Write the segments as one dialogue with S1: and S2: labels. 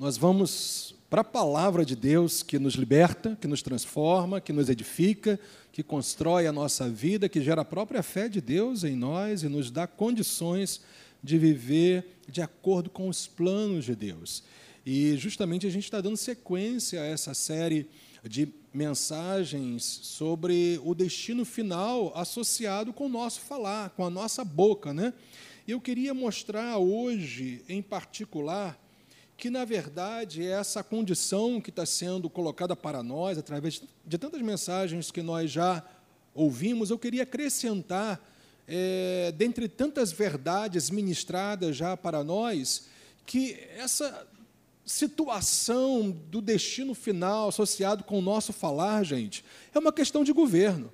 S1: nós vamos para a palavra de Deus que nos liberta, que nos transforma, que nos edifica, que constrói a nossa vida, que gera a própria fé de Deus em nós e nos dá condições de viver de acordo com os planos de Deus. E justamente a gente está dando sequência a essa série de mensagens sobre o destino final associado com o nosso falar, com a nossa boca, né? Eu queria mostrar hoje, em particular, que, na verdade, é essa condição que está sendo colocada para nós, através de tantas mensagens que nós já ouvimos, eu queria acrescentar, é, dentre tantas verdades ministradas já para nós, que essa situação do destino final associado com o nosso falar, gente, é uma questão de governo.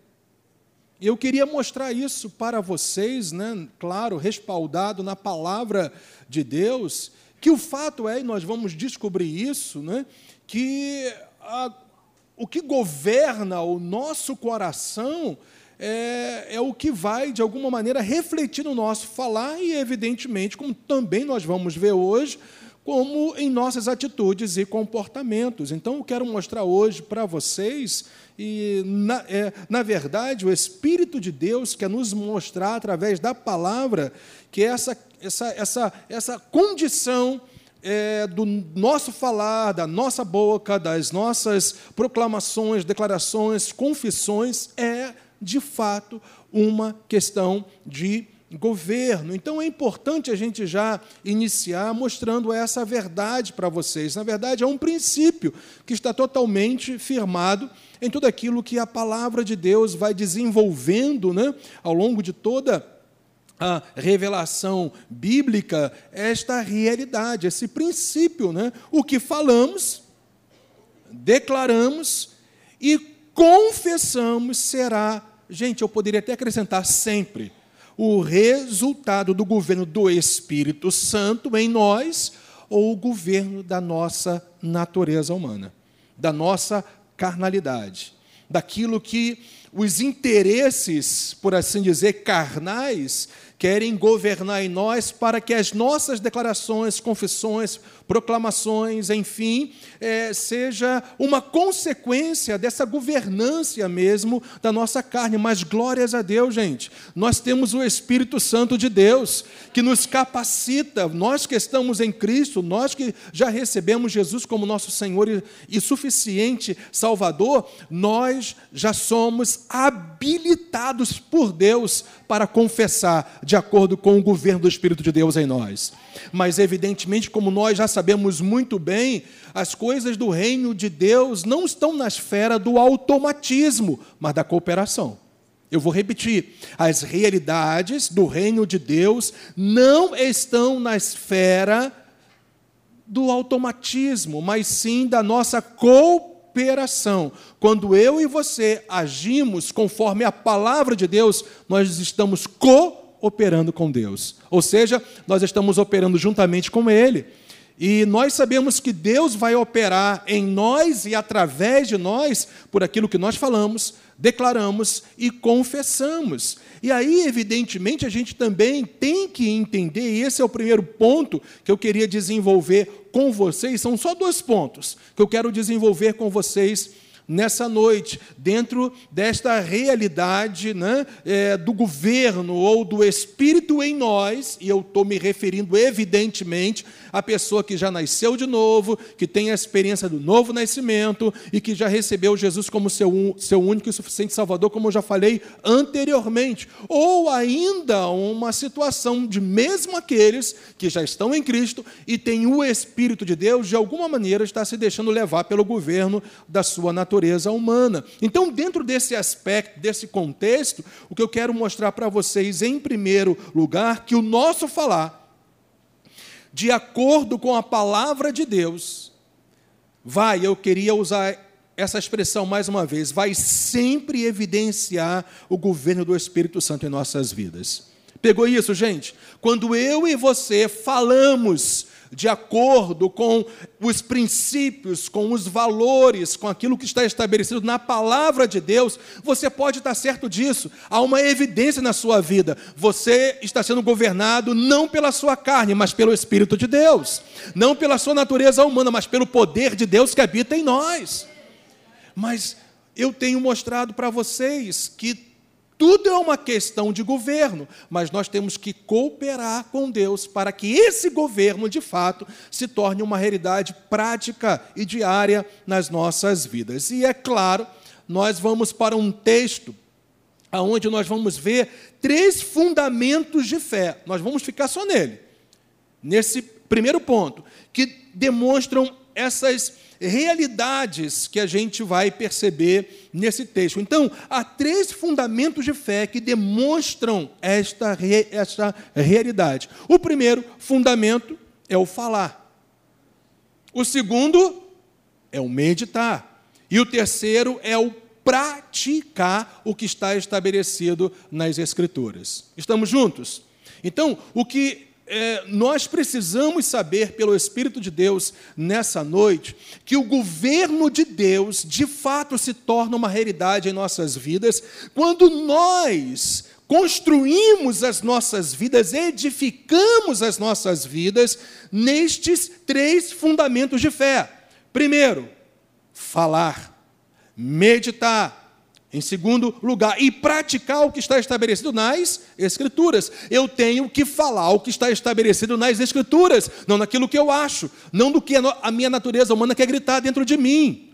S1: E eu queria mostrar isso para vocês, né, claro, respaldado na palavra de Deus, que o fato é, e nós vamos descobrir isso, né, que a, o que governa o nosso coração é, é, o que vai, de alguma maneira, refletir no nosso falar e, evidentemente, como também nós vamos ver hoje, como em nossas atitudes e comportamentos. Então, eu quero mostrar hoje para vocês, e na, é, na, verdade, o Espírito de Deus quer nos mostrar, através da palavra, que essa, essa, essa, essa condição é, do nosso falar, da nossa boca, das nossas proclamações, declarações, confissões, é, de fato, uma questão de governo. Então é importante a gente já iniciar mostrando essa verdade para vocês. Na verdade, é um princípio que está totalmente firmado em tudo aquilo que a palavra de Deus vai desenvolvendo né, ao longo de toda a revelação bíblica, esta realidade, esse princípio. Né? O que falamos, declaramos e confessamos será, gente, eu poderia até acrescentar sempre o resultado do governo do Espírito Santo em nós ou o governo da nossa natureza humana, da nossa carnalidade, daquilo que os interesses, por assim dizer, carnais, querem governar em nós para que as nossas declarações, confissões, proclamações, enfim, é, seja uma consequência dessa governância mesmo da nossa carne. Mas glórias a Deus, gente, nós temos o Espírito Santo de Deus que nos capacita, nós que estamos em Cristo, nós que já recebemos Jesus como nosso Senhor e, e suficiente Salvador, nós já somos habilitados por Deus para confessar de acordo com o governo do Espírito de Deus em nós. Mas, evidentemente, como nós já sabemos muito bem, as coisas do reino de Deus não estão na esfera do automatismo, mas da cooperação. Eu vou repetir: as realidades do reino de Deus não estão na esfera do automatismo, mas sim da nossa cooperação. Quando eu e você agimos conforme a palavra de Deus, nós estamos cooperando operando com Deus. Ou seja, nós estamos operando juntamente com Ele. E nós sabemos que Deus vai operar em nós e através de nós por aquilo que nós falamos, declaramos e confessamos. E aí, evidentemente, a gente também tem que entender, e esse é o primeiro ponto que eu queria desenvolver com vocês, são só dois pontos que eu quero desenvolver com vocês nessa noite, dentro desta realidade né, é, do governo ou do Espírito em nós, e eu estou me referindo, evidentemente, à pessoa que já nasceu de novo, que tem a experiência do novo nascimento e que já recebeu Jesus como seu, seu único e suficiente Salvador, como eu já falei anteriormente, ou ainda uma situação de mesmo aqueles que já estão em Cristo e têm o Espírito de Deus, de alguma maneira está se deixando levar pelo governo da sua natureza humana. Então, dentro desse aspecto, desse contexto, o que eu quero mostrar para vocês, em primeiro lugar, que o nosso falar, de acordo com a palavra de Deus, vai, eu queria usar essa expressão mais uma vez, vai sempre evidenciar o governo do Espírito Santo em nossas vidas. Pegou isso, gente? Quando eu e você falamos de acordo com os princípios, com os valores, com aquilo que está estabelecido na palavra de Deus, você pode estar certo disso. Há uma evidência na sua vida. Você está sendo governado não pela sua carne, mas pelo Espírito de Deus. Não pela sua natureza humana, mas pelo poder de Deus que habita em nós. Mas eu tenho mostrado para vocês que tudo é uma questão de governo, mas nós temos que cooperar com Deus para que esse governo, de fato, se torne uma realidade prática e diária nas nossas vidas. E é claro, nós vamos para um texto onde nós vamos ver três fundamentos de fé. Nós vamos ficar só nele, nesse primeiro ponto, que demonstram essas realidades que a gente vai perceber nesse texto. Então, há três fundamentos de fé que demonstram esta, esta realidade. O primeiro fundamento é o falar. O segundo é o meditar. E o terceiro é o praticar o que está estabelecido nas Escrituras. Estamos juntos? Então, o que é, nós precisamos saber, pelo Espírito de Deus, nessa noite, que o governo de Deus, de fato, se torna uma realidade em nossas vidas, quando nós construímos as nossas vidas, edificamos as nossas vidas nestes três fundamentos de fé. Primeiro, falar, meditar em segundo lugar, e praticar o que está estabelecido nas Escrituras. Eu tenho que falar o que está estabelecido nas Escrituras, não naquilo que eu acho, não do que a minha natureza humana quer gritar dentro de mim.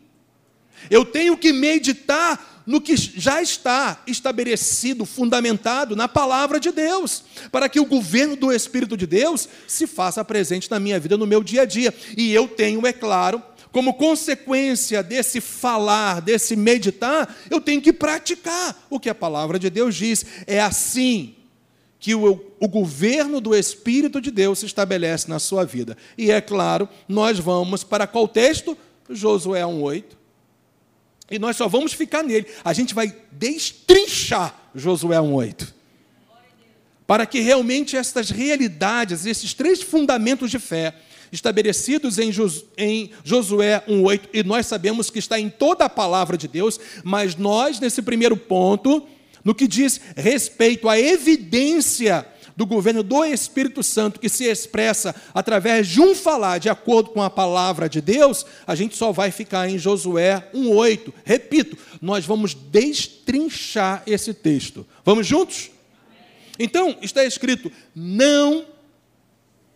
S1: Eu tenho que meditar no que já está estabelecido, fundamentado na palavra de Deus, para que o governo do Espírito de Deus se faça presente na minha vida, no meu dia a dia. E eu tenho, é claro, como consequência desse falar, desse meditar, eu tenho que praticar o que a palavra de Deus diz. É assim que o, o, governo do Espírito de Deus se estabelece na sua vida. E é claro, nós vamos para qual texto? Josué 1,8. E nós só vamos ficar nele. A gente vai destrinchar Josué 1,8. Para que realmente estas realidades, esses três fundamentos de fé, estabelecidos em, Josué 1,8, e nós sabemos que está em toda a palavra de Deus, mas nós, nesse primeiro ponto, no que diz respeito à evidência do governo do Espírito Santo, que se expressa através de um falar de acordo com a palavra de Deus, a gente só vai ficar em Josué 1,8. Repito, nós vamos destrinchar esse texto. Vamos juntos? Então, está escrito: não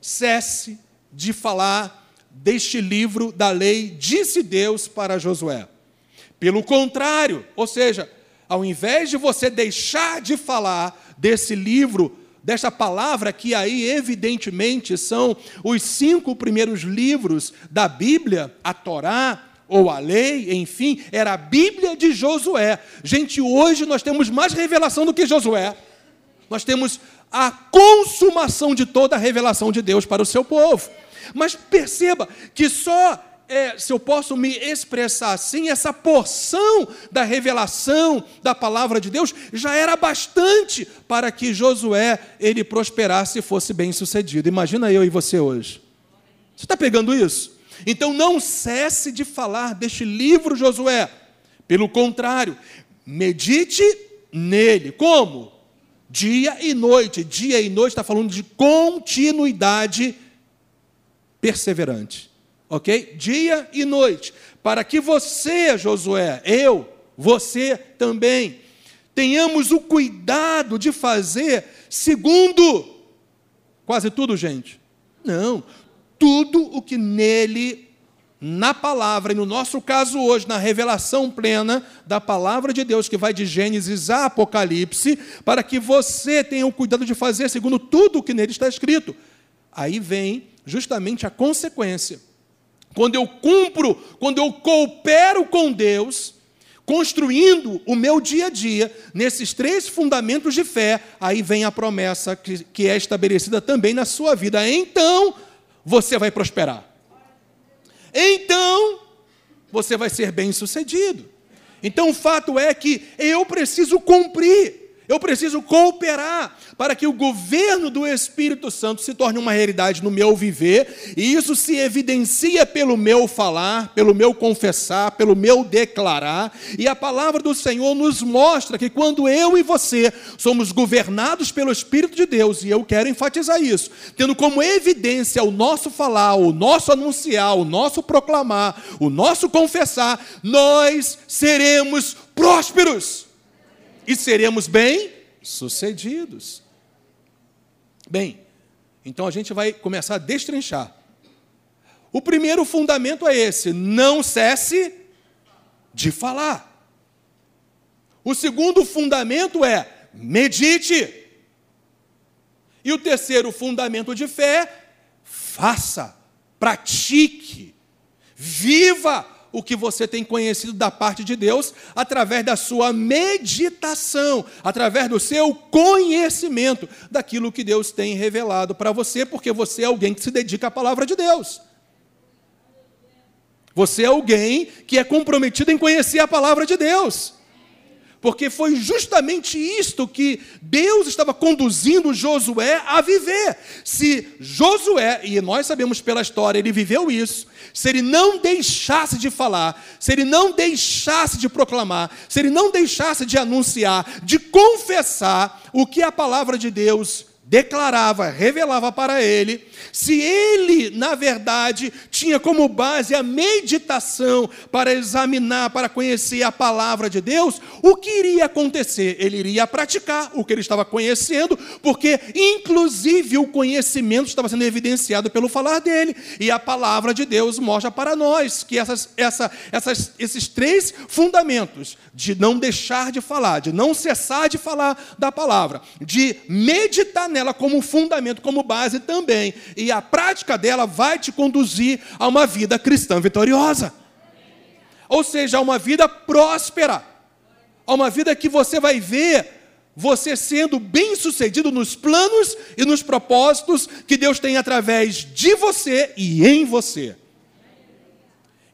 S1: cesse de falar deste livro da lei, disse Deus para Josué. Pelo contrário, ou seja, ao invés de você deixar de falar desse livro, dessa palavra, que aí evidentemente são os cinco primeiros livros da Bíblia, a Torá, ou a lei, enfim, era a Bíblia de Josué. Gente, hoje nós temos mais revelação do que Josué. Nós temos a consumação de toda a revelação de Deus para o seu povo. Mas perceba que só, é, se eu posso me expressar assim, essa porção da revelação da palavra de Deus já era bastante para que Josué ele prosperasse e fosse bem sucedido. Imagina eu e você hoje. Você está pegando isso? Então não cesse de falar deste livro, Josué. Pelo contrário, medite nele. Como? Dia e noite. Dia e noite está falando de continuidade perseverante. Ok? Dia e noite. Para que você, Josué, eu, você também, tenhamos o cuidado de fazer segundo quase tudo, gente. Não, tudo o que nele, na palavra, e no nosso caso hoje, na revelação plena da palavra de Deus, que vai de Gênesis a Apocalipse, para que você tenha o cuidado de fazer segundo tudo o que nele está escrito. Aí vem justamente a consequência. Quando eu cumpro, quando eu coopero com Deus, construindo o meu dia a dia nesses três fundamentos de fé, aí vem a promessa que, que é estabelecida também na sua vida. Então, você vai prosperar. Então, você vai ser bem sucedido. Então, o fato é que eu preciso cumprir Eu preciso cooperar para que o governo do Espírito Santo se torne uma realidade no meu viver, e isso se evidencia pelo meu falar, pelo meu confessar, pelo meu declarar, e a palavra do Senhor nos mostra que quando eu e você somos governados pelo Espírito de Deus, e eu quero enfatizar isso, tendo como evidência o nosso falar, o nosso anunciar, o nosso proclamar, o nosso confessar, nós seremos prósperos e seremos bem-sucedidos. Bem, então a gente vai começar a destrinchar. O primeiro fundamento é esse: não cesse de falar. O segundo fundamento é medite. E o terceiro fundamento de fé, faça, pratique, viva o que você tem conhecido da parte de Deus através da sua meditação, através do seu conhecimento daquilo que Deus tem revelado para você, porque você é alguém que se dedica à palavra de Deus. Você é alguém que é comprometido em conhecer a palavra de Deus porque foi justamente isto que Deus estava conduzindo Josué a viver. Se Josué, e nós sabemos pela história, ele viveu isso, se ele não deixasse de falar, se ele não deixasse de proclamar, se ele não deixasse de anunciar, de confessar o que a palavra de Deus declarava, revelava para ele, se ele, na verdade, tinha como base a meditação para examinar, para conhecer a palavra de Deus, o que iria acontecer? Ele iria praticar o que ele estava conhecendo, porque, inclusive, o conhecimento estava sendo evidenciado pelo falar dele, e a palavra de Deus mostra para nós que essas, essa, essas, esses três fundamentos de não deixar de falar, de não cessar de falar da palavra, de meditar nela como fundamento, como base também. E a prática dela vai te conduzir a uma vida cristã vitoriosa. Ou seja, a uma vida próspera. A uma vida que você vai ver você sendo bem-sucedido nos planos e nos propósitos que Deus tem através de você e em você.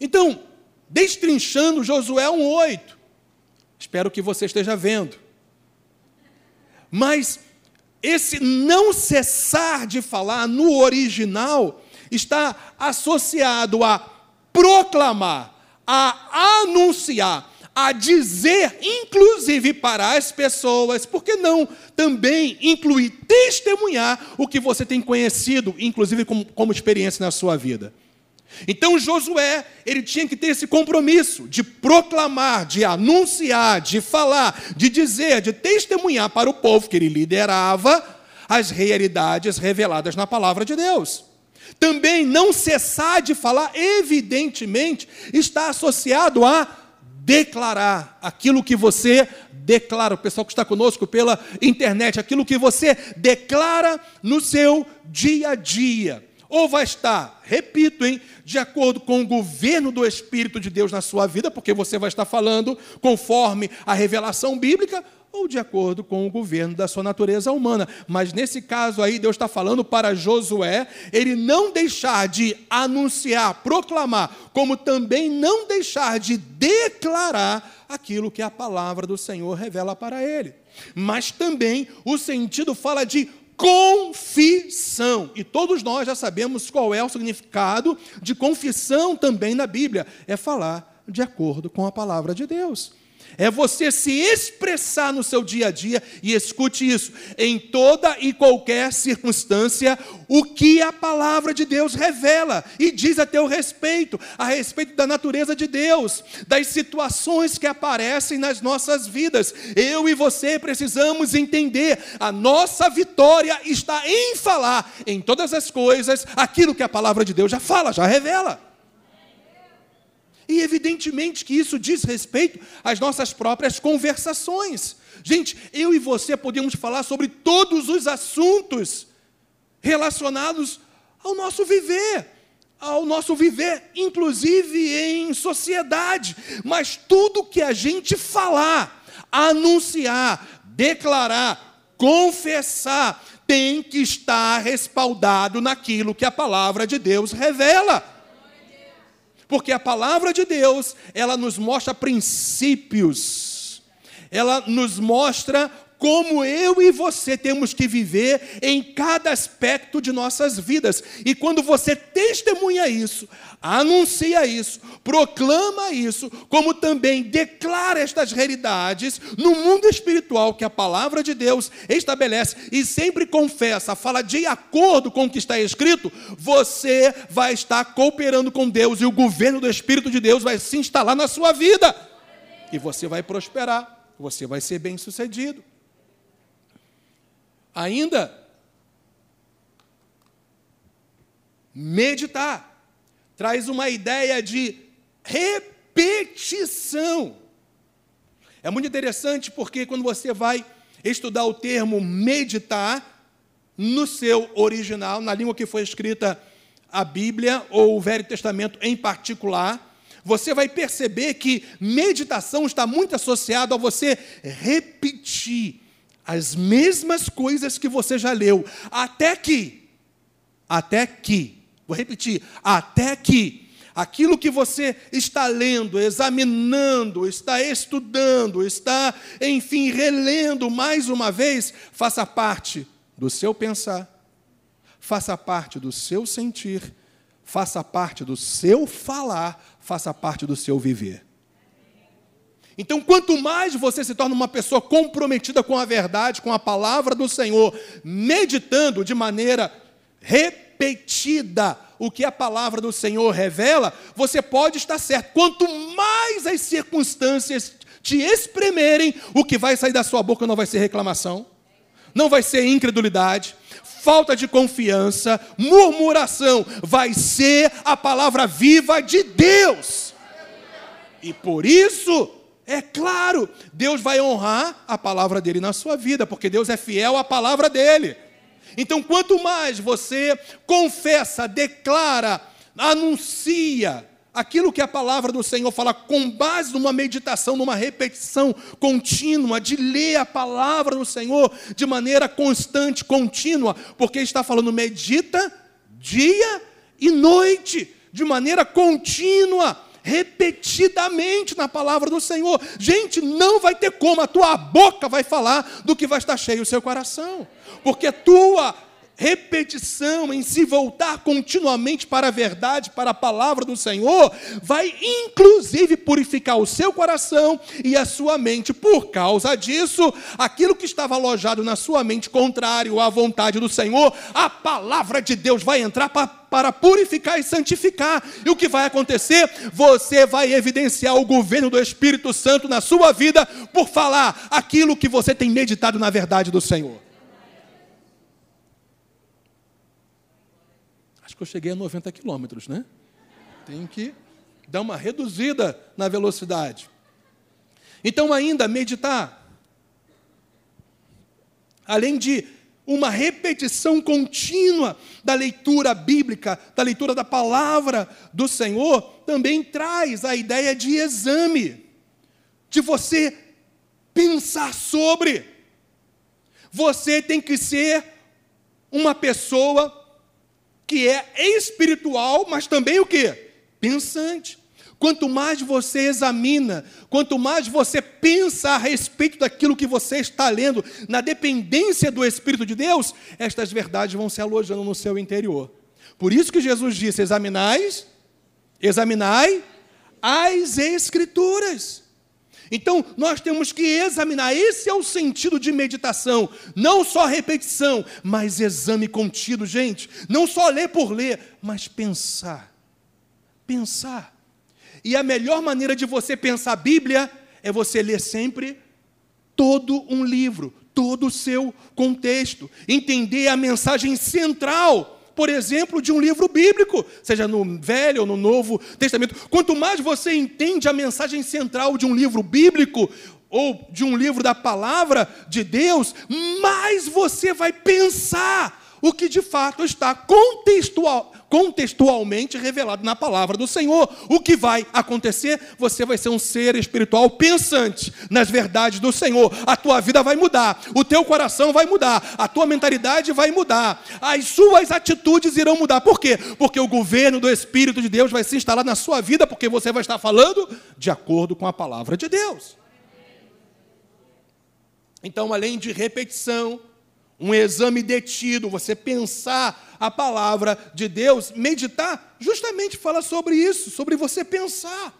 S1: Então, destrinchando Josué 1:8. Espero que você esteja vendo. Mas esse não cessar de falar no original está associado a proclamar, a anunciar, a dizer, inclusive para as pessoas, porque não também incluir testemunhar o que você tem conhecido, inclusive como, como experiência na sua vida. Então Josué, ele tinha que ter esse compromisso de proclamar, de anunciar, de falar, de dizer, de testemunhar para o povo que ele liderava as realidades reveladas na palavra de Deus. Também não cessar de falar, evidentemente, está associado a declarar aquilo que você declara, o pessoal que está conosco pela internet, aquilo que você declara no seu dia a dia ou vai estar, repito, hein, de acordo com o governo do Espírito de Deus na sua vida, porque você vai estar falando conforme a revelação bíblica, ou de acordo com o governo da sua natureza humana. Mas nesse caso aí, Deus está falando para Josué, ele não deixar de anunciar, proclamar, como também não deixar de declarar aquilo que a palavra do Senhor revela para ele. Mas também o sentido fala de confissão. E todos nós já sabemos qual é o significado de confissão também na Bíblia: é falar de acordo com a palavra de Deus é você se expressar no seu dia a dia, e escute isso, em toda e qualquer circunstância, o que a palavra de Deus revela e diz a teu respeito, a respeito da natureza de Deus, das situações que aparecem nas nossas vidas. Eu e você precisamos entender, a nossa vitória está em falar em todas as coisas aquilo que a palavra de Deus já fala, já revela. E evidentemente que isso diz respeito às nossas próprias conversações. Gente, eu e você podemos falar sobre todos os assuntos relacionados ao nosso viver, ao nosso viver, inclusive em sociedade. Mas tudo que a gente falar, anunciar, declarar, confessar, tem que estar respaldado naquilo que a palavra de Deus revela. Porque a palavra de Deus, ela nos mostra princípios, ela nos mostra como eu e você temos que viver em cada aspecto de nossas vidas. E quando você testemunha isso, anuncia isso, proclama isso, como também declara estas realidades no mundo espiritual que a palavra de Deus estabelece e sempre confessa, fala de acordo com o que está escrito, você vai estar cooperando com Deus e o governo do Espírito de Deus vai se instalar na sua vida. E você vai prosperar, você vai ser bem-sucedido. Ainda, meditar traz uma ideia de repetição. É muito interessante porque quando você vai estudar o termo meditar, no seu original, na língua que foi escrita a Bíblia ou o Velho Testamento em particular, você vai perceber que meditação está muito associado a você repetir as mesmas coisas que você já leu, até que, até que, vou repetir, até que aquilo que você está lendo, examinando, está estudando, está, enfim, relendo mais uma vez, faça parte do seu pensar, faça parte do seu sentir, faça parte do seu falar, faça parte do seu viver. Então, quanto mais você se torna uma pessoa comprometida com a verdade, com a palavra do Senhor, meditando de maneira repetida o que a palavra do Senhor revela, você pode estar certo. Quanto mais as circunstâncias te espremerem, o que vai sair da sua boca não vai ser reclamação, não vai ser incredulidade, falta de confiança, murmuração, vai ser a palavra viva de Deus. E por isso, é claro, Deus vai honrar a palavra dele na sua vida, porque Deus é fiel à palavra dele. Então, quanto mais você confessa, declara, anuncia aquilo que a palavra do Senhor fala, com base numa meditação, numa repetição contínua, de ler a palavra do Senhor de maneira constante, contínua, porque está falando, medita dia e noite, de maneira contínua repetidamente na palavra do Senhor. Gente, não vai ter como, a tua boca vai falar do que vai estar cheio o seu coração, porque tua repetição, em se voltar continuamente para a verdade, para a palavra do Senhor, vai inclusive purificar o seu coração e a sua mente. Por causa disso, aquilo que estava alojado na sua mente, contrário à vontade do Senhor, a palavra de Deus vai entrar para, para purificar e santificar. E o que vai acontecer? Você vai evidenciar o governo do Espírito Santo na sua vida por falar aquilo que você tem meditado na verdade do Senhor. que eu cheguei a 90 quilômetros, né? Tem que dar uma reduzida na velocidade. Então, ainda meditar, além de uma repetição contínua da leitura bíblica, da leitura da palavra do Senhor, também traz a ideia de exame, de você pensar sobre. Você tem que ser uma pessoa que é espiritual, mas também o que? Pensante. Quanto mais você examina, quanto mais você pensa a respeito daquilo que você está lendo, na dependência do Espírito de Deus, estas verdades vão se alojando no seu interior. Por isso que Jesus disse: examinai, examinai as Escrituras. Então, nós temos que examinar, esse é o sentido de meditação, não só repetição, mas exame contido, gente. Não só ler por ler, mas pensar. Pensar. E a melhor maneira de você pensar a Bíblia é você ler sempre todo um livro, todo o seu contexto, entender a mensagem central por exemplo, de um livro bíblico, seja no Velho ou no Novo Testamento. Quanto mais você entende a mensagem central de um livro bíblico, ou de um livro da palavra de Deus, mais você vai pensar o que de fato está contextual, contextualmente revelado na palavra do Senhor. O que vai acontecer? Você vai ser um ser espiritual pensante nas verdades do Senhor. A tua vida vai mudar, o teu coração vai mudar, a tua mentalidade vai mudar, as suas atitudes irão mudar. Por quê? Porque o governo do Espírito de Deus vai se instalar na sua vida, porque você vai estar falando de acordo com a palavra de Deus. Então, além de repetição, um exame detido, você pensar a palavra de Deus, meditar, justamente fala sobre isso, sobre você pensar,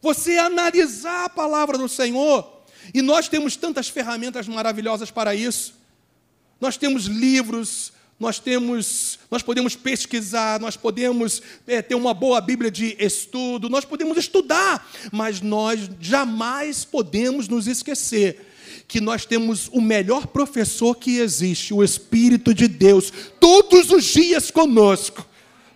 S1: você analisar a palavra do Senhor. E nós temos tantas ferramentas maravilhosas para isso. Nós temos livros, nós temos, nós podemos pesquisar, nós podemos é, ter uma boa Bíblia de estudo, nós podemos estudar, mas nós jamais podemos nos esquecer que nós temos o melhor professor que existe, o Espírito de Deus, todos os dias conosco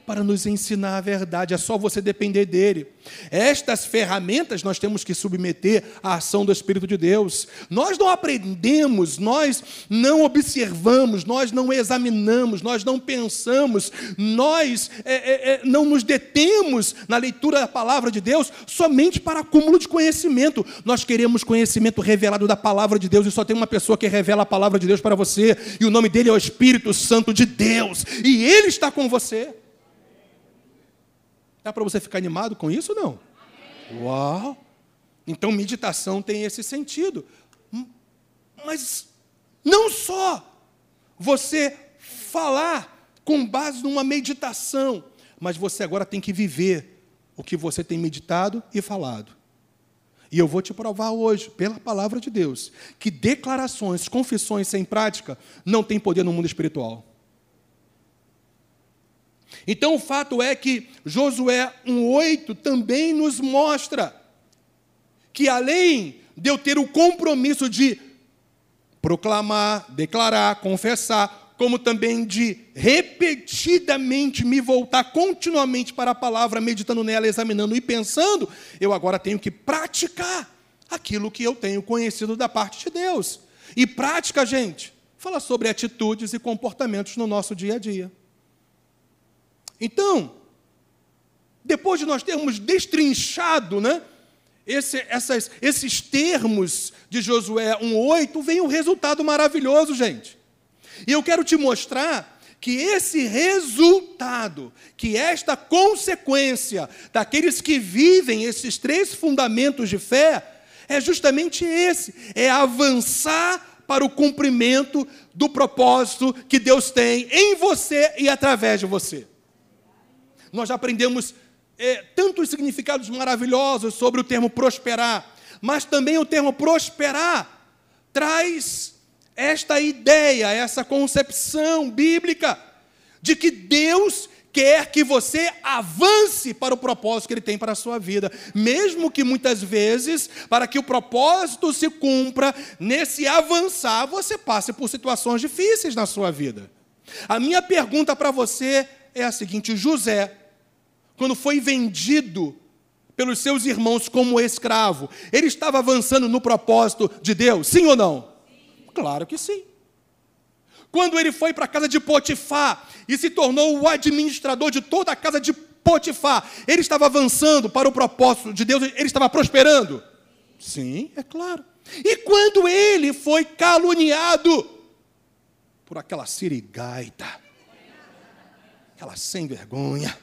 S1: para nos ensinar a verdade, é só você depender dele. Estas ferramentas nós temos que submeter à ação do Espírito de Deus. Nós não aprendemos, nós não observamos, nós não examinamos, nós não pensamos, nós é, é, é, não nos detemos na leitura da palavra de Deus somente para acúmulo de conhecimento. Nós queremos conhecimento revelado da palavra de Deus e só tem uma pessoa que revela a palavra de Deus para você, e o nome dele é o Espírito Santo de Deus, e ele está com você. Dá para você ficar animado com isso ou não? Uau! Então, meditação tem esse sentido. Mas não só você falar com base numa meditação, mas você agora tem que viver o que você tem meditado e falado. E eu vou te provar hoje, pela palavra de Deus, que declarações, confissões sem prática não têm poder no mundo espiritual. Então o fato é que Josué 1,8 também nos mostra que além de eu ter o compromisso de proclamar, declarar, confessar, como também de repetidamente me voltar continuamente para a palavra, meditando nela, examinando e pensando, eu agora tenho que praticar aquilo que eu tenho conhecido da parte de Deus. E prática, gente, fala sobre atitudes e comportamentos no nosso dia a dia. Então, depois de nós termos destrinchado né, esse, essas, esses termos de Josué 1,8, vem um resultado maravilhoso, gente. E eu quero te mostrar que esse resultado, que esta consequência daqueles que vivem esses três fundamentos de fé, é justamente esse: é avançar para o cumprimento do propósito que Deus tem em você e através de você. Nós já aprendemos é, tantos significados maravilhosos sobre o termo prosperar, mas também o termo prosperar traz esta ideia, essa concepção bíblica de que Deus quer que você avance para o propósito que Ele tem para a sua vida, mesmo que muitas vezes, para que o propósito se cumpra, nesse avançar, você passe por situações difíceis na sua vida. A minha pergunta para você é a seguinte: José, quando foi vendido pelos seus irmãos como escravo, ele estava avançando no propósito de Deus? Sim ou não? Sim. Claro que sim. Quando ele foi para a casa de Potifar e se tornou o administrador de toda a casa de Potifar, ele estava avançando para o propósito de Deus, ele estava prosperando? Sim, é claro. E quando ele foi caluniado por aquela sirigaita, aquela sem vergonha,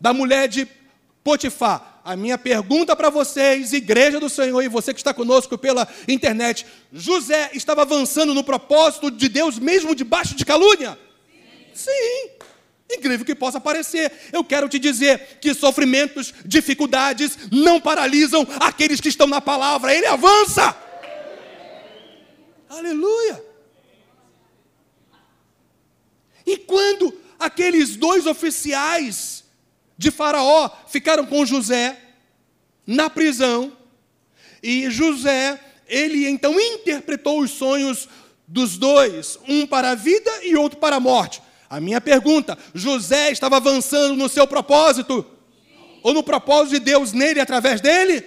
S1: da mulher de Potifar. A minha pergunta para vocês, igreja do Senhor, e você que está conosco pela internet: José estava avançando no propósito de Deus mesmo debaixo de calúnia? Sim. Sim. Incrível que possa parecer. Eu quero te dizer que sofrimentos, dificuldades não paralisam aqueles que estão na palavra, ele avança. Aleluia. E quando aqueles dois oficiais de Faraó ficaram com José na prisão. E José, ele então interpretou os sonhos dos dois, um para a vida e outro para a morte. A minha pergunta: José estava avançando no seu propósito? Ou no propósito de Deus nele, através dele?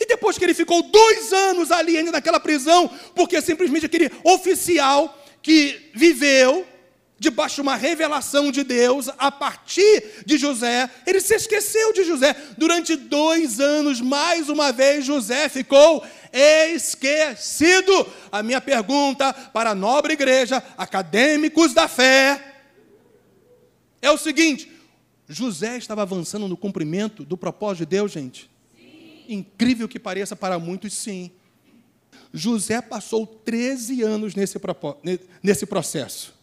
S1: E depois que ele ficou dois anos ali ainda naquela prisão, porque simplesmente aquele oficial que viveu debaixo de uma revelação de Deus, a partir de José, ele se esqueceu de José. Durante dois anos, mais uma vez, José ficou esquecido. A minha pergunta para a nobre igreja, acadêmicos da fé, é o seguinte: José estava avançando no cumprimento do propósito de Deus, gente? Sim. Incrível que pareça para muitos, sim. José passou 13 anos nesse, nesse processo.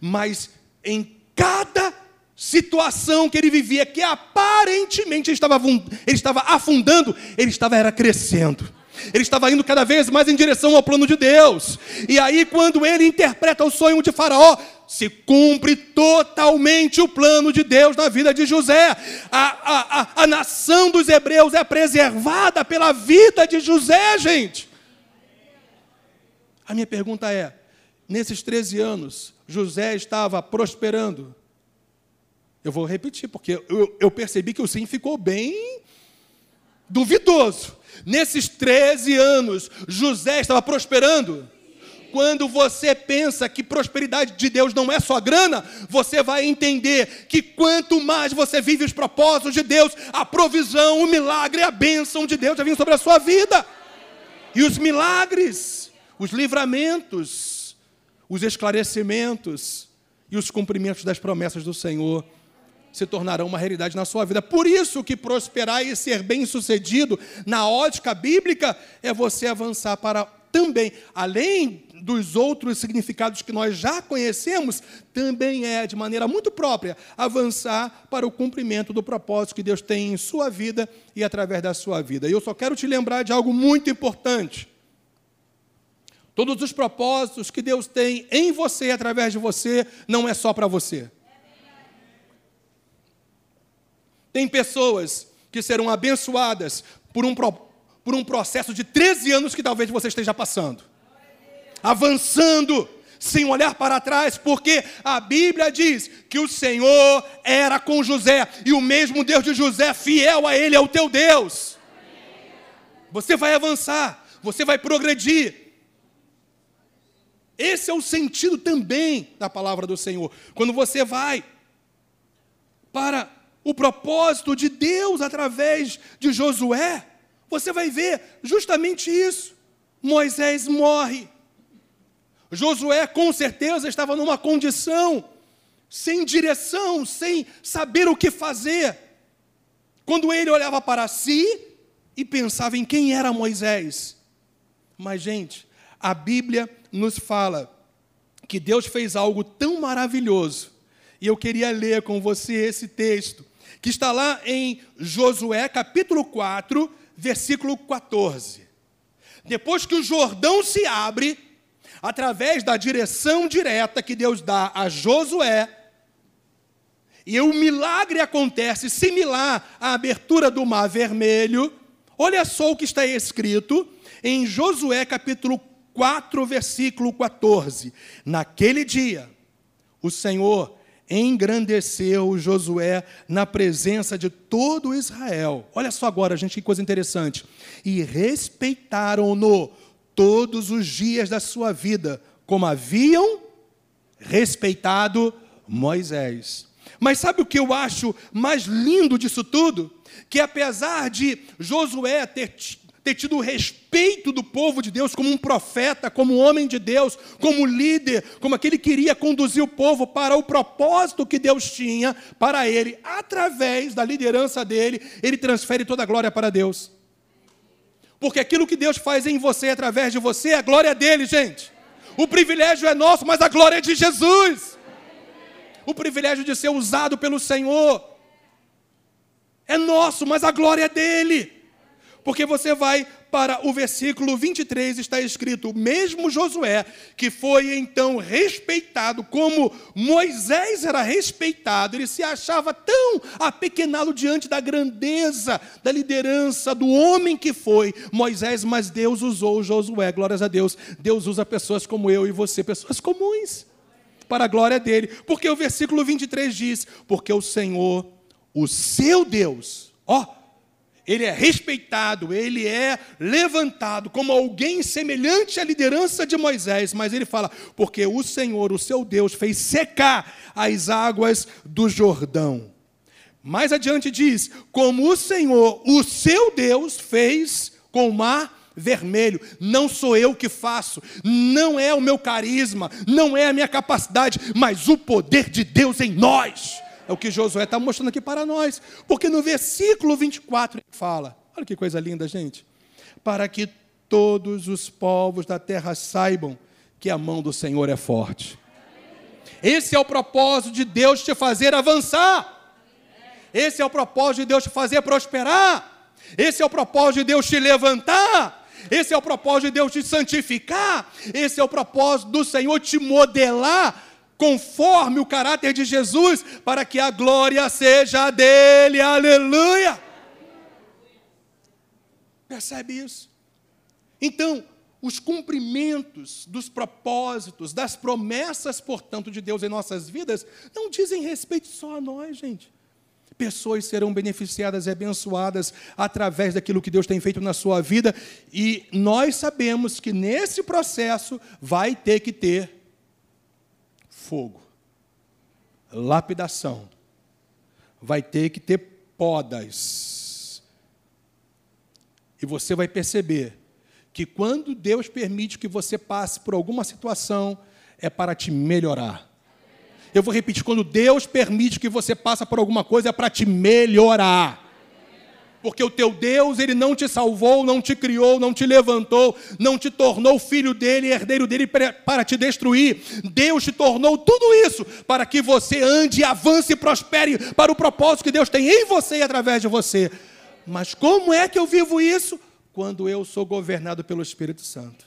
S1: Mas em cada situação que ele vivia, que aparentemente ele estava, afundando, ele estava era crescendo. Ele estava indo cada vez mais em direção ao plano de Deus. E aí, quando ele interpreta o sonho de Faraó, se cumpre totalmente o plano de Deus na vida de José. A, a, a, a nação dos hebreus é preservada pela vida de José, gente. A minha pergunta é: nesses 13 anos, José estava prosperando? Eu vou repetir, porque eu, eu percebi que o sim ficou bem duvidoso. Nesses 13 anos, José estava prosperando? Quando você pensa que prosperidade de Deus não é só grana, você vai entender que quanto mais você vive os propósitos de Deus, a provisão, o milagre, a bênção de Deus já vem sobre a sua vida. E os milagres, os livramentos, os esclarecimentos e os cumprimentos das promessas do Senhor se tornarão uma realidade na sua vida. Por isso que prosperar e ser bem-sucedido na ótica bíblica é você avançar para também, além dos outros significados que nós já conhecemos, também é, de maneira muito própria, avançar para o cumprimento do propósito que Deus tem em sua vida e através da sua vida. E eu só quero te lembrar de algo muito importante. Todos os propósitos que Deus tem em você através de você, não é só para você. Tem pessoas que serão abençoadas por um, por um processo de 13 anos que talvez você esteja passando. Avançando, sem olhar para trás, porque a Bíblia diz que o Senhor era com José, e o mesmo Deus de José, fiel a Ele, é o teu Deus. Você vai avançar, você vai progredir. Esse é o sentido também da palavra do Senhor. Quando você vai para o propósito de Deus através de Josué, você vai ver justamente isso. Moisés morre. Josué, com certeza, estava numa condição sem direção, sem saber o que fazer. Quando ele olhava para si e pensava em quem era Moisés. Mas, gente, a Bíblia nos fala que Deus fez algo tão maravilhoso. E eu queria ler com você esse texto que está lá em Josué capítulo 4, versículo 14. Depois que o Jordão se abre, através da direção direta que Deus dá a Josué, e o milagre acontece similar à abertura do Mar Vermelho. Olha só o que está escrito em Josué capítulo 4, versículo 14. Naquele dia, o Senhor engrandeceu Josué na presença de todo Israel. Olha só agora, gente, que coisa interessante. E respeitaram-no todos os dias da sua vida, como haviam respeitado Moisés. Mas sabe o que eu acho mais lindo disso tudo? Que apesar de Josué ter ter tido o respeito do povo de Deus como um profeta, como um homem de Deus, como líder, como aquele que queria conduzir o povo para o propósito que Deus tinha para ele, através da liderança dele, ele transfere toda a glória para Deus. Porque aquilo que Deus faz em você, através de você, é a glória dele, gente. O privilégio é nosso, mas a glória é de Jesus. O privilégio de ser usado pelo Senhor é nosso, mas a glória é dele. Porque você vai para o versículo 23, está escrito: mesmo Josué, que foi então respeitado como Moisés era respeitado, ele se achava tão apequenado diante da grandeza, da liderança, do homem que foi Moisés, mas Deus usou Josué, glórias a Deus. Deus usa pessoas como eu e você, pessoas comuns, para a glória dele. Porque o versículo 23 diz: Porque o Senhor, o seu Deus, ó, ele é respeitado, ele é levantado como alguém semelhante à liderança de Moisés, mas ele fala: porque o Senhor, o seu Deus, fez secar as águas do Jordão. Mais adiante diz: como o Senhor, o seu Deus, fez com o mar vermelho. Não sou eu que faço, não é o meu carisma, não é a minha capacidade, mas o poder de Deus em nós. É o que Josué está mostrando aqui para nós. Porque no versículo 24 ele fala: olha que coisa linda, gente. Para que todos os povos da terra saibam que a mão do Senhor é forte. Esse é o propósito de Deus te fazer avançar. Esse é o propósito de Deus te fazer prosperar. Esse é o propósito de Deus te levantar. Esse é o propósito de Deus te santificar. Esse é o propósito do Senhor te modelar conforme o caráter de Jesus, para que a glória seja dele. Aleluia! Percebe isso? Então, os cumprimentos dos propósitos, das promessas, portanto, de Deus em nossas vidas, não dizem respeito só a nós, gente. Pessoas serão beneficiadas e abençoadas através daquilo que Deus tem feito na sua vida, e nós sabemos que nesse processo vai ter que ter fogo, lapidação, vai ter que ter podas. E você vai perceber que quando Deus permite que você passe por alguma situação, é para te melhorar. Eu vou repetir: quando Deus permite que você passe por alguma coisa, é para te melhorar. Porque o teu Deus, ele não te salvou, não te criou, não te levantou, não te tornou filho dele, herdeiro dele para te destruir. Deus te tornou tudo isso para que você ande, avance e prospere para o propósito que Deus tem em você e através de você. Mas como é que eu vivo isso? quando eu sou governado pelo Espírito Santo.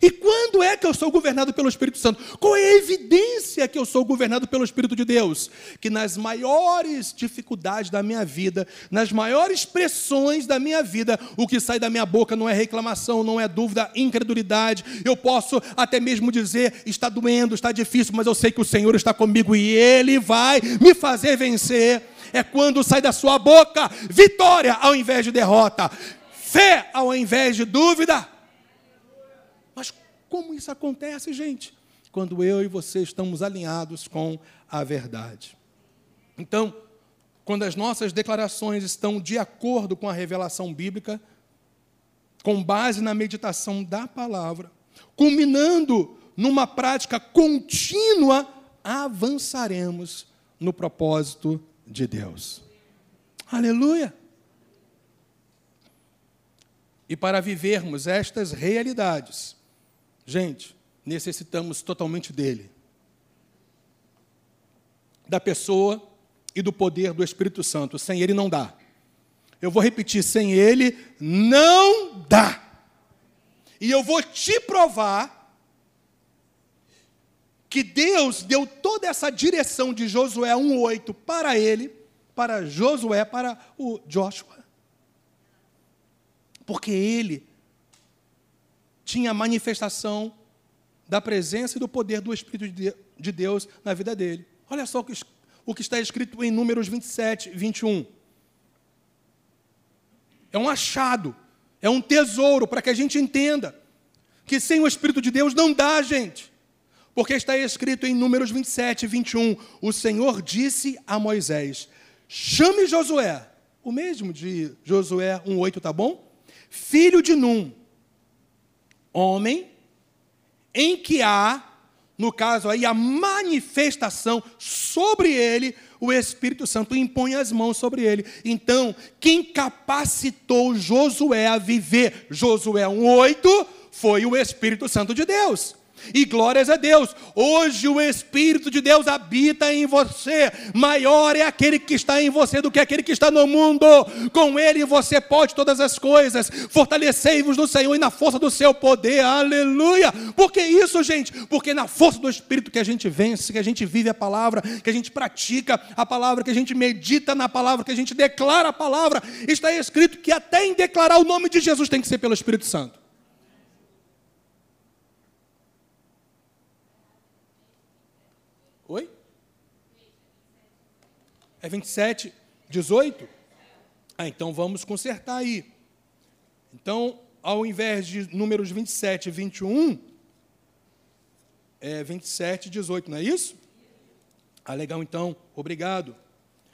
S1: E quando é que eu sou governado pelo Espírito Santo? Qual é a evidência que eu sou governado pelo Espírito de Deus? Que nas maiores dificuldades da minha vida, nas maiores pressões da minha vida, o que sai da minha boca não é reclamação, não é dúvida, incredulidade. Eu posso até mesmo dizer: está doendo, está difícil, mas eu sei que o Senhor está comigo e Ele vai me fazer vencer. É quando sai da sua boca vitória ao invés de derrota fé ao invés de dúvida. Mas como isso acontece, gente? Quando eu e você estamos alinhados com a verdade. Então, quando as nossas declarações estão de acordo com a revelação bíblica, com base na meditação da palavra, culminando numa prática contínua, avançaremos no propósito de Deus. Aleluia! E para vivermos estas realidades, gente, necessitamos totalmente dele. Da pessoa e do poder do Espírito Santo. Sem ele não dá. Eu vou repetir: sem ele não dá. E eu vou te provar que Deus deu toda essa direção de Josué 1,8 para ele, para Josué, para o Joshua. Porque ele tinha a manifestação da presença e do poder do Espírito de Deus na vida dele. Olha só o que está escrito em Números 27, 21. É um achado, é um tesouro para que a gente entenda que sem o Espírito de Deus não dá, gente. Porque está escrito em Números 27, 21, o Senhor disse a Moisés: chame Josué, o mesmo de Josué 1,8, tá bom? filho de Num, homem em que há, no caso aí, a manifestação sobre ele, o Espírito Santo impõe as mãos sobre ele. Então, quem capacitou Josué a viver Josué 1,8 foi o Espírito Santo de Deus. E glórias a Deus, hoje o Espírito de Deus habita em você. Maior é aquele que está em você do que aquele que está no mundo. Com ele você pode todas as coisas. Fortalecei-vos no Senhor e na força do seu poder. Aleluia! Por que isso, gente? Porque na força do Espírito que a gente vence, que a gente vive a palavra, que a gente pratica a palavra, que a gente medita na palavra, que a gente declara a palavra. Está escrito que até em declarar o nome de Jesus tem que ser pelo Espírito Santo. É 27, 18? Ah, então vamos consertar aí. Então, ao invés de números 27 e 21, é 27 e 18, não é isso? Ah, legal, então, obrigado.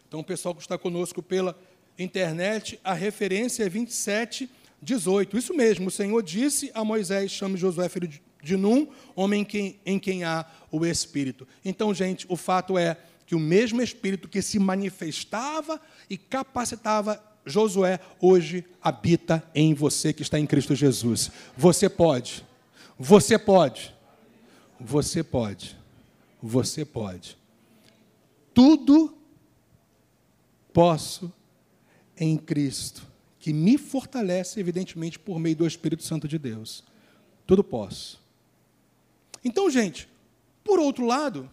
S1: Então, o pessoal que está conosco pela internet, a referência é 27, 18. Isso mesmo, o Senhor disse a Moisés: chame Josué, filho de de Num, homem em quem, em quem há o Espírito. Então, gente, o fato é que o mesmo Espírito que se manifestava e capacitava Josué hoje habita em você que está em Cristo Jesus. Você pode. Você pode. Você pode. Você pode. Tudo posso em Cristo, que me fortalece, evidentemente, por meio do Espírito Santo de Deus. Tudo posso. Então, gente, por outro lado,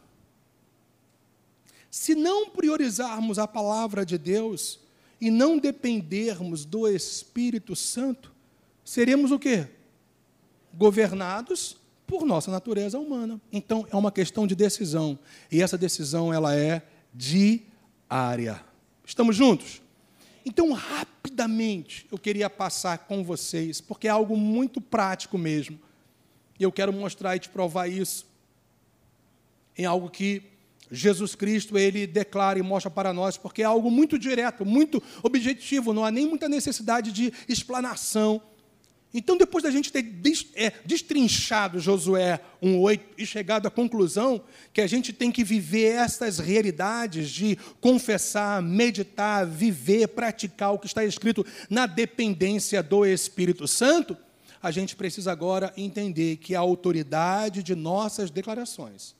S1: se não priorizarmos a palavra de Deus e não dependermos do Espírito Santo, seremos o quê? Governados por nossa natureza humana. Então é uma questão de decisão, e essa decisão ela é diária. Estamos juntos? Então, rapidamente, eu queria passar com vocês, porque é algo muito prático mesmo. E eu quero mostrar e te provar isso em algo que Jesus Cristo ele declara e mostra para nós, porque é algo muito direto, muito objetivo, não há nem muita necessidade de explanação. Então, depois da gente ter é, destrinchado Josué 1,8 e chegado à conclusão que a gente tem que viver estas realidades de confessar, meditar, viver, praticar o que está escrito na dependência do Espírito Santo, a gente precisa agora entender que a autoridade de nossas declarações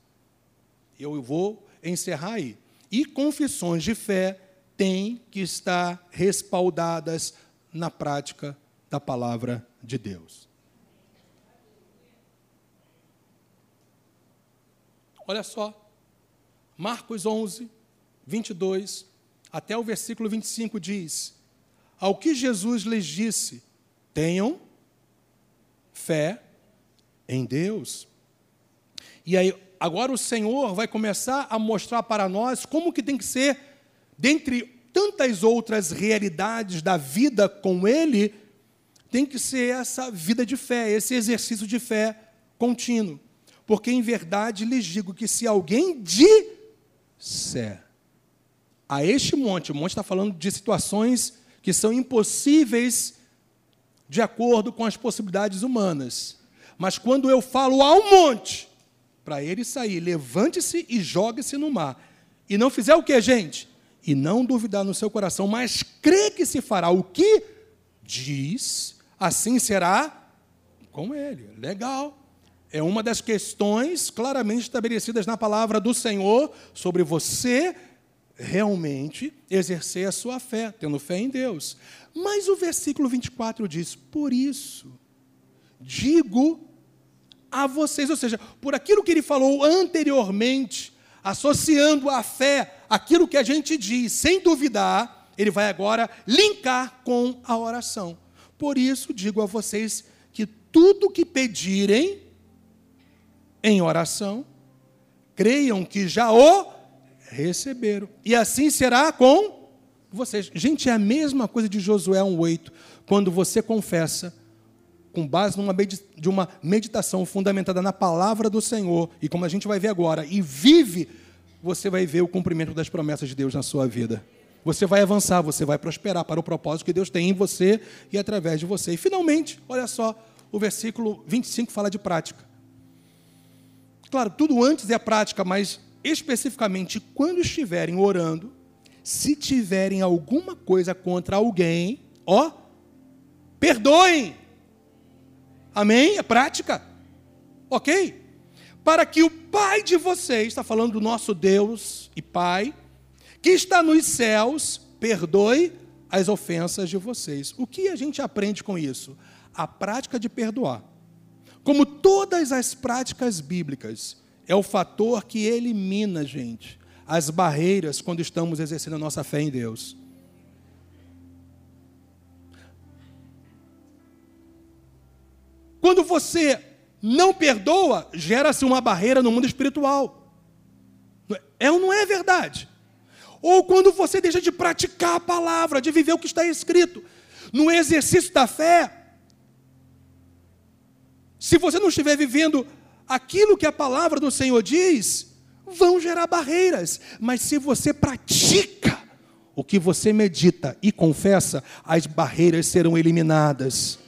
S1: eu vou encerrar aí. E confissões de fé têm que estar respaldadas na prática da palavra de Deus. Olha só, Marcos 11, 22, até o versículo 25 diz: Ao que Jesus lhes disse, tenham fé em Deus. E aí, agora o Senhor vai começar a mostrar para nós como que tem que ser, dentre tantas outras realidades da vida com Ele, tem que ser essa vida de fé, esse exercício de fé contínuo. Porque em verdade lhes digo que se alguém disser a este monte, o monte está falando de situações que são impossíveis de acordo com as possibilidades humanas. Mas quando eu falo ao monte, para ele sair, levante-se e jogue-se no mar. E não fizer o que, gente? E não duvidar no seu coração, mas crê que se fará o que diz, assim será com ele. Legal. É uma das questões claramente estabelecidas na palavra do Senhor sobre você realmente exercer a sua fé, tendo fé em Deus. Mas o versículo 24 diz: Por isso, digo a vocês, ou seja, por aquilo que ele falou anteriormente, associando a fé aquilo que a gente diz, sem duvidar, ele vai agora linkar com a oração. Por isso digo a vocês que tudo que pedirem em oração, creiam que já o receberam. E assim será com vocês. Gente, é a mesma coisa de Josué 1:8, quando você confessa com base numa de uma meditação fundamentada na palavra do Senhor, e como a gente vai ver agora, e vive, você vai ver o cumprimento das promessas de Deus na sua vida. Você vai avançar, você vai prosperar para o propósito que Deus tem em você e através de você. E finalmente, olha só, o versículo 25 fala de prática. Claro, tudo antes é prática, mas especificamente quando estiverem orando, se tiverem alguma coisa contra alguém, ó, perdoem Amém? É prática. Ok? Para que o Pai de vocês, está falando do nosso Deus e Pai, que está nos céus, perdoe as ofensas de vocês. O que a gente aprende com isso? A prática de perdoar. Como todas as práticas bíblicas, é o fator que elimina, gente, as barreiras quando estamos exercendo a nossa fé em Deus. Quando você não perdoa, gera-se uma barreira no mundo espiritual. É ou não é verdade? Ou quando você deixa de praticar a palavra, de viver o que está escrito. No exercício da fé, se você não estiver vivendo aquilo que a palavra do Senhor diz, vão gerar barreiras. Mas se você pratica o que você medita e confessa, as barreiras serão eliminadas.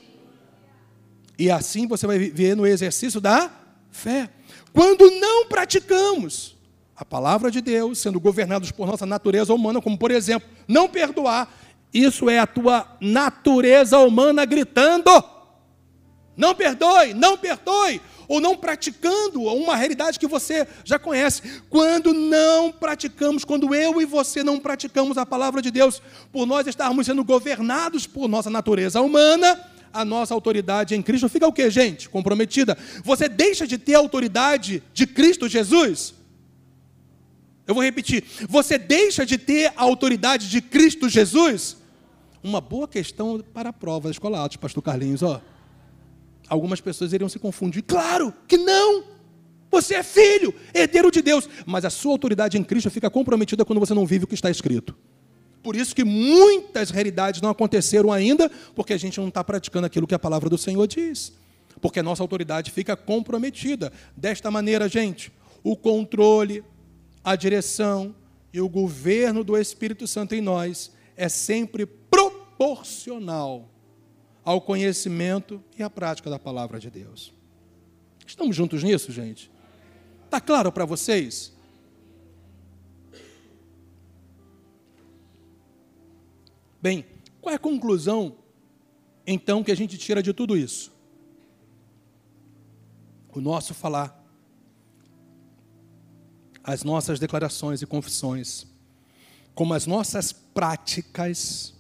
S1: E assim você vai viver no exercício da fé. Quando não praticamos a palavra de Deus, sendo governados por nossa natureza humana, como por exemplo, não perdoar, Isso é a tua natureza humana gritando. Não perdoe, não perdoe, ou não praticando uma realidade que você já conhece. Quando não praticamos, quando eu e você não praticamos a palavra de Deus, por nós estarmos sendo governados por nossa natureza humana, a nossa autoridade em Cristo fica o que, gente? Comprometida. Você deixa de ter a autoridade de Cristo Jesus? Eu vou repetir. Você deixa de ter a autoridade de Cristo Jesus? Uma boa questão para a prova da escola Atos, pastor Carlinhos, ó algumas pessoas iriam se confundir. Claro que não! Você é filho, herdeiro de Deus, mas a sua autoridade em Cristo fica comprometida quando você não vive o que está escrito. Por isso que muitas realidades não aconteceram ainda, porque a gente não está praticando aquilo que a palavra do Senhor diz. Porque a nossa autoridade fica comprometida. Desta maneira, gente, o controle, a direção e o governo do Espírito Santo em nós é sempre proporcional ao conhecimento e à prática da palavra de Deus. Estamos juntos nisso, gente? Está claro para vocês? Bem, qual é a conclusão, então, que a gente tira de tudo isso? O nosso falar, as nossas declarações e confissões, como as nossas práticas,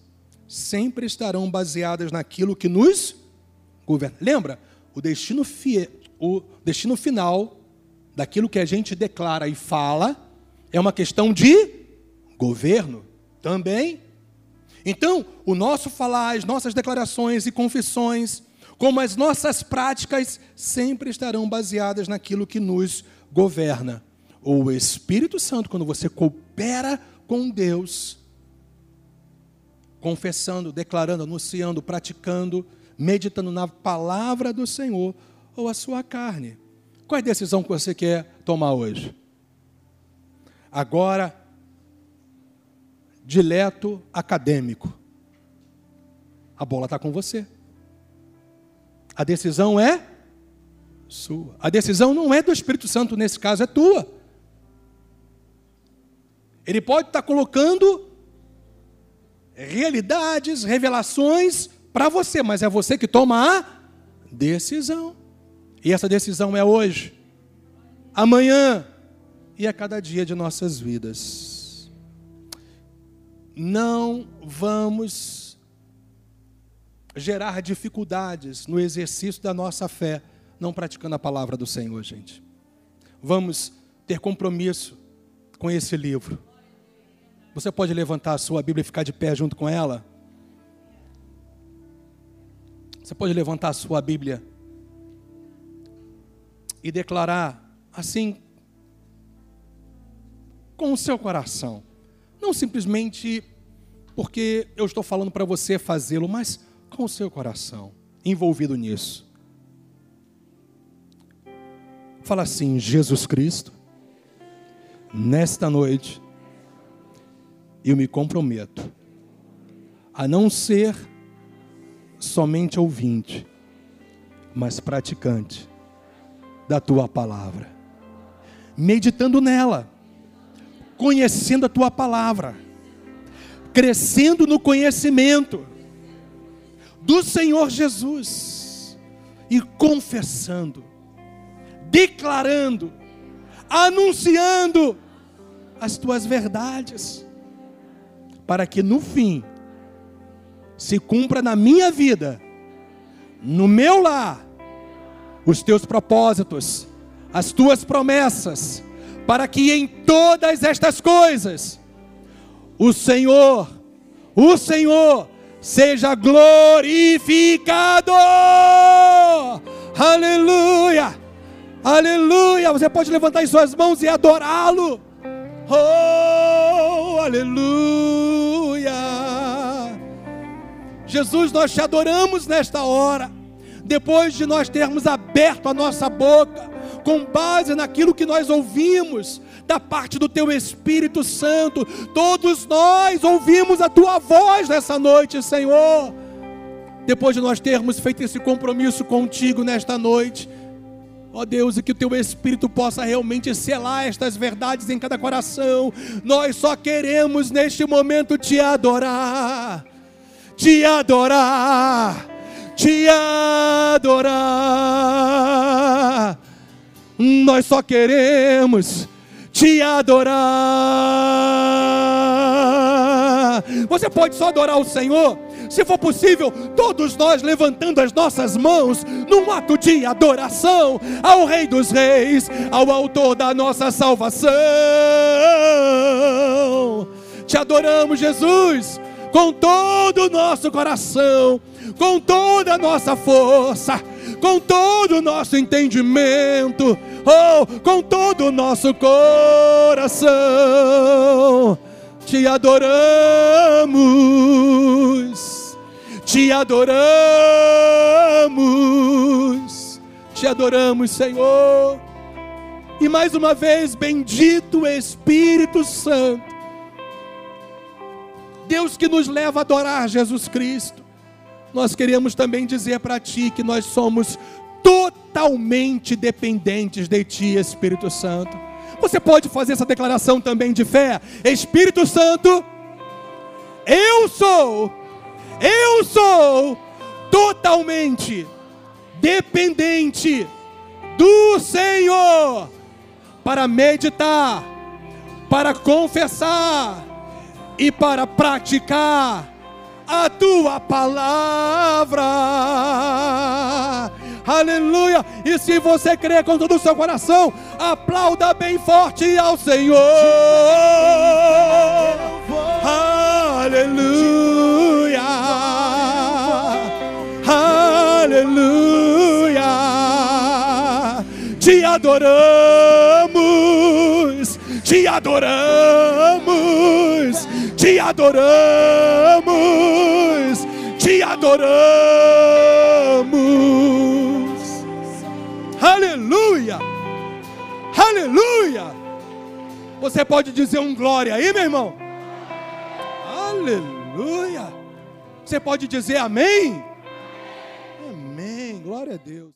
S1: sempre estarão baseadas naquilo que nos governa. Lembra? O destino, fie, o destino final daquilo que a gente declara e fala é uma questão de governo também. Então, o nosso falar, as nossas declarações e confissões, como as nossas práticas, sempre estarão baseadas naquilo que nos governa. O Espírito Santo, quando você coopera com Deus, confessando, declarando, anunciando, praticando, meditando na palavra do Senhor ou a sua carne. Qual é a decisão que você quer tomar hoje? Agora, dileto acadêmico. A bola está com você. A decisão é sua. A decisão não é do Espírito Santo, nesse caso, é tua. Ele pode estar tá colocando realidades, revelações para você, mas é você que toma a decisão. E essa decisão é hoje, amanhã e a cada dia de nossas vidas. Não vamos gerar dificuldades no exercício da nossa fé, não praticando a palavra do Senhor, gente. Vamos ter compromisso com esse livro você pode levantar a sua Bíblia e ficar de pé junto com ela? Você pode levantar a sua Bíblia e declarar assim, com o seu coração. Não simplesmente porque eu estou falando para você fazê-lo, mas com o seu coração envolvido nisso. Fala assim: Jesus Cristo, nesta noite eu me comprometo a não ser somente ouvinte, mas praticante da tua palavra, meditando nela, conhecendo a tua palavra, crescendo no conhecimento do Senhor Jesus e confessando, declarando, anunciando as tuas verdades para que no fim se cumpra na minha vida, no meu lar, os teus propósitos, as tuas promessas, para que em todas estas coisas o Senhor, o Senhor seja glorificado. Aleluia! Aleluia! Você pode levantar as suas mãos e adorá-lo. Oh, aleluia! Jesus, nós te adoramos nesta hora. Depois de nós termos aberto a nossa boca, com base naquilo que nós ouvimos da parte do Teu Espírito Santo, todos nós ouvimos a Tua voz nessa noite, Senhor. Depois de nós termos feito esse compromisso contigo nesta noite, Ó Deus, e que o teu Espírito possa realmente selar estas verdades em cada coração. Nós só queremos neste momento te adorar. te adorar, te adorar. Nós só queremos te adorar. Você pode só adorar o Senhor, se for possível, todos nós levantando as nossas mãos num ato de adoração ao Rei dos Reis, ao Autor da nossa salvação. Te adoramos, Jesus, com todo o nosso coração, com toda a nossa força, com todo o nosso entendimento, oh, com todo o nosso coração. Te adoramos, te adoramos, te adoramos, Senhor. E mais uma vez, bendito Espírito Santo, Deus que nos leva a adorar Jesus Cristo. Nós queremos também dizer para Ti que nós somos totalmente dependentes de Ti, Espírito Santo. Você pode fazer essa declaração também de fé? Espírito Santo, eu sou, eu sou totalmente dependente do Senhor para meditar, para confessar e para praticar a tua palavra. Aleluia! E se você crê com todo o seu coração, aplauda bem forte ao Senhor. Aleluia! Aleluia! Te adoramos, te adoramos te adoramos, te adoramos. Aleluia, aleluia. Você pode dizer um glória aí, meu irmão? Aleluia. Você pode dizer amém? Amém, glória a Deus.